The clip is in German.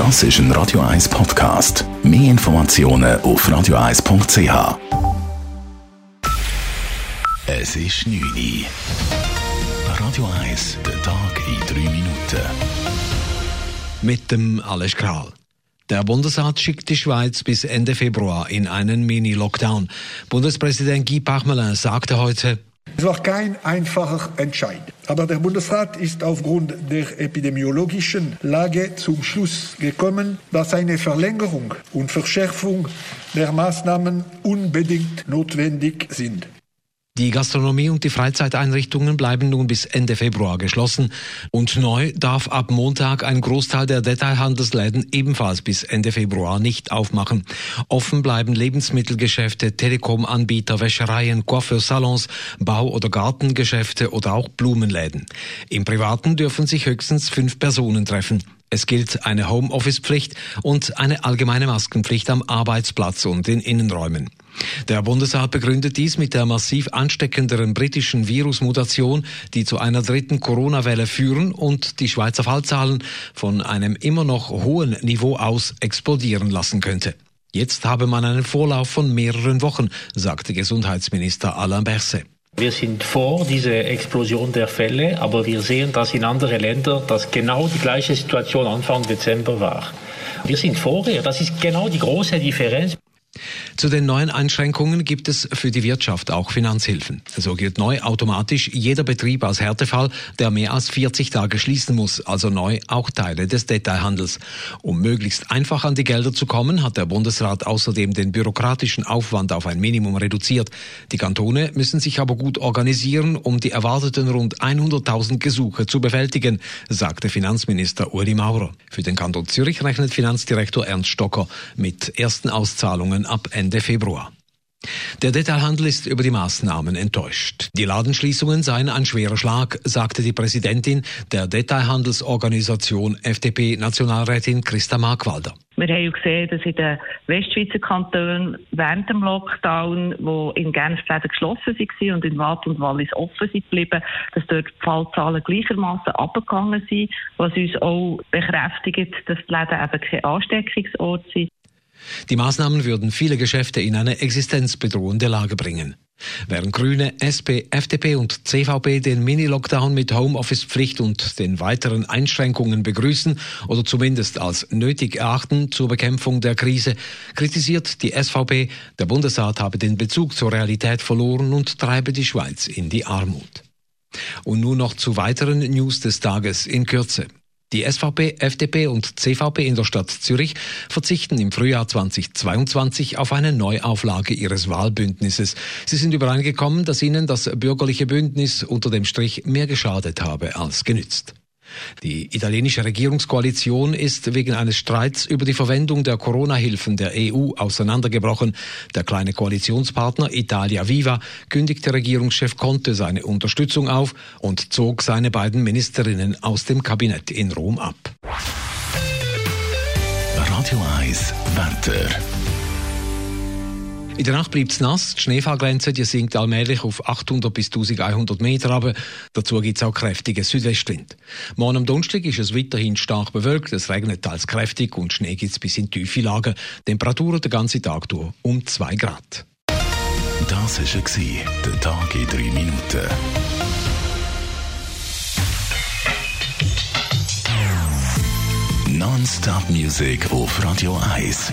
Das ist ein Radio 1 Podcast. Mehr Informationen auf radio1.ch. Es ist 9 Uhr. Radio 1, der Tag in 3 Minuten. Mit dem Alles Kral. Der Bundesrat schickt die Schweiz bis Ende Februar in einen Mini-Lockdown. Bundespräsident Guy Parmelin sagte heute, es war kein einfacher Entscheid. Aber der Bundesrat ist aufgrund der epidemiologischen Lage zum Schluss gekommen, dass eine Verlängerung und Verschärfung der Maßnahmen unbedingt notwendig sind. Die Gastronomie und die Freizeiteinrichtungen bleiben nun bis Ende Februar geschlossen und neu darf ab Montag ein Großteil der Detailhandelsläden ebenfalls bis Ende Februar nicht aufmachen. Offen bleiben Lebensmittelgeschäfte, Telekom-Anbieter, Wäschereien, Coiffeursalons, Bau- oder Gartengeschäfte oder auch Blumenläden. Im Privaten dürfen sich höchstens fünf Personen treffen. Es gilt eine Homeoffice-Pflicht und eine allgemeine Maskenpflicht am Arbeitsplatz und in Innenräumen. Der Bundesrat begründet dies mit der massiv ansteckenderen britischen Virusmutation, die zu einer dritten Corona-Welle führen und die Schweizer Fallzahlen von einem immer noch hohen Niveau aus explodieren lassen könnte. Jetzt habe man einen Vorlauf von mehreren Wochen, sagte Gesundheitsminister Alain Berset. Wir sind vor dieser Explosion der Fälle, aber wir sehen, dass in anderen Ländern das genau die gleiche Situation Anfang Dezember war. Wir sind vorher, das ist genau die große Differenz. Zu den neuen Einschränkungen gibt es für die Wirtschaft auch Finanzhilfen. So gilt neu automatisch jeder Betrieb als Härtefall, der mehr als 40 Tage schließen muss, also neu auch Teile des Detailhandels. Um möglichst einfach an die Gelder zu kommen, hat der Bundesrat außerdem den bürokratischen Aufwand auf ein Minimum reduziert. Die Kantone müssen sich aber gut organisieren, um die erwarteten rund 100.000 Gesuche zu bewältigen, sagte Finanzminister Uli Maurer. Für den Kanton Zürich rechnet Finanzdirektor Ernst Stocker mit ersten Auszahlungen ab Ende Ende Februar. Der Detailhandel ist über die Maßnahmen enttäuscht. Die Ladenschließungen seien ein schwerer Schlag, sagte die Präsidentin der Detailhandelsorganisation FDP Nationalrätin Christa Markwalder. Wir haben gesehen, dass in den Westschweizer Kantonen während dem Lockdown, wo in Genf geschlossen waren und in Watt und Wallis offen sind geblieben, dass dort die Fallzahlen gleichermaßen abgegangen sind, was uns auch bekräftigt, dass die Läden eben kein Ansteckungsort sind. Die Maßnahmen würden viele Geschäfte in eine existenzbedrohende Lage bringen. Während Grüne, SP, FDP und CVP den Mini-Lockdown mit Homeoffice-Pflicht und den weiteren Einschränkungen begrüßen oder zumindest als nötig erachten zur Bekämpfung der Krise, kritisiert die SVP, der Bundesrat habe den Bezug zur Realität verloren und treibe die Schweiz in die Armut. Und nun noch zu weiteren News des Tages in Kürze. Die SVP, FDP und CVP in der Stadt Zürich verzichten im Frühjahr 2022 auf eine Neuauflage ihres Wahlbündnisses. Sie sind übereingekommen, dass ihnen das bürgerliche Bündnis unter dem Strich mehr geschadet habe als genützt. Die italienische Regierungskoalition ist wegen eines Streits über die Verwendung der Corona-Hilfen der EU auseinandergebrochen. Der kleine Koalitionspartner Italia Viva kündigte Regierungschef Conte seine Unterstützung auf und zog seine beiden Ministerinnen aus dem Kabinett in Rom ab. Radio 1 Wetter. In der Nacht bleibt es nass, die Schneefallgrenze die sinkt allmählich auf 800 bis 1100 Meter, aber dazu gibt es auch kräftige Südwestwind. Morgen am Donnerstag ist es weiterhin stark bewölkt, es regnet teils kräftig und Schnee gibt es bis in tiefe Lagen. Temperaturen den ganzen Tag durch um 2 Grad. Das war der Tag in 3 Minuten. Non-Stop-Musik auf Radio 1